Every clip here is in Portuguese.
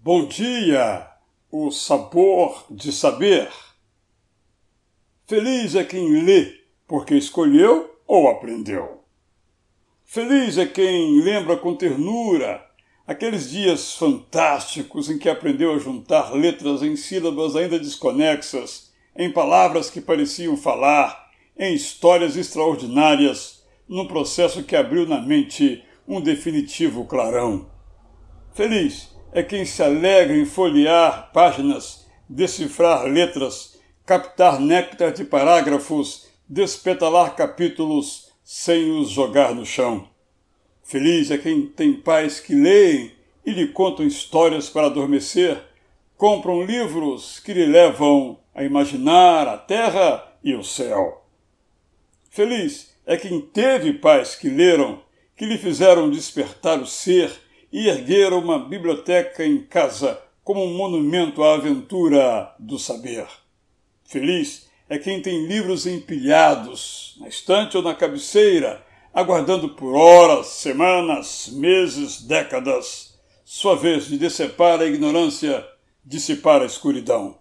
Bom dia, o sabor de saber. Feliz é quem lê porque escolheu ou aprendeu. Feliz é quem lembra com ternura aqueles dias fantásticos em que aprendeu a juntar letras em sílabas ainda desconexas, em palavras que pareciam falar, em histórias extraordinárias, num processo que abriu na mente um definitivo clarão. Feliz é quem se alegra em folhear páginas, decifrar letras, captar néctar de parágrafos, despetalar capítulos sem os jogar no chão. Feliz é quem tem pais que leem e lhe contam histórias para adormecer, compram livros que lhe levam a imaginar a terra e o céu. Feliz é quem teve pais que leram, que lhe fizeram despertar o ser e erguer uma biblioteca em casa como um monumento à aventura do saber. Feliz é quem tem livros empilhados na estante ou na cabeceira, aguardando por horas, semanas, meses, décadas, sua vez de decepar a ignorância, dissipar a escuridão.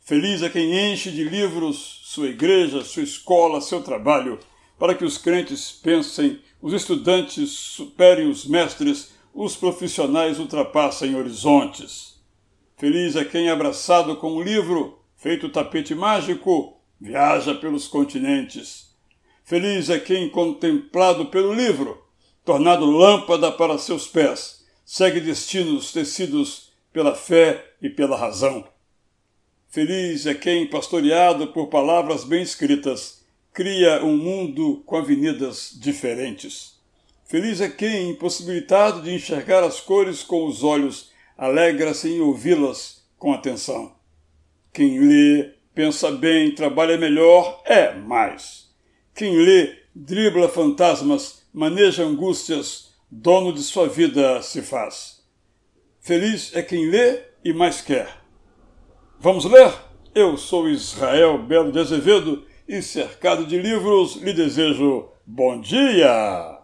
Feliz é quem enche de livros sua igreja, sua escola, seu trabalho, para que os crentes pensem, os estudantes superem os mestres, os profissionais ultrapassem horizontes. Feliz é quem, abraçado com o livro, feito tapete mágico, viaja pelos continentes. Feliz é quem, contemplado pelo livro, tornado lâmpada para seus pés, segue destinos tecidos pela fé e pela razão. Feliz é quem, pastoreado por palavras bem escritas, cria um mundo com avenidas diferentes. Feliz é quem, impossibilitado de enxergar as cores com os olhos, alegra-se em ouvi-las com atenção. Quem lê, pensa bem, trabalha melhor, é mais. Quem lê, dribla fantasmas, maneja angústias, dono de sua vida se faz. Feliz é quem lê e mais quer. Vamos ler? Eu sou Israel Belo de Azevedo e cercado de livros lhe desejo bom dia!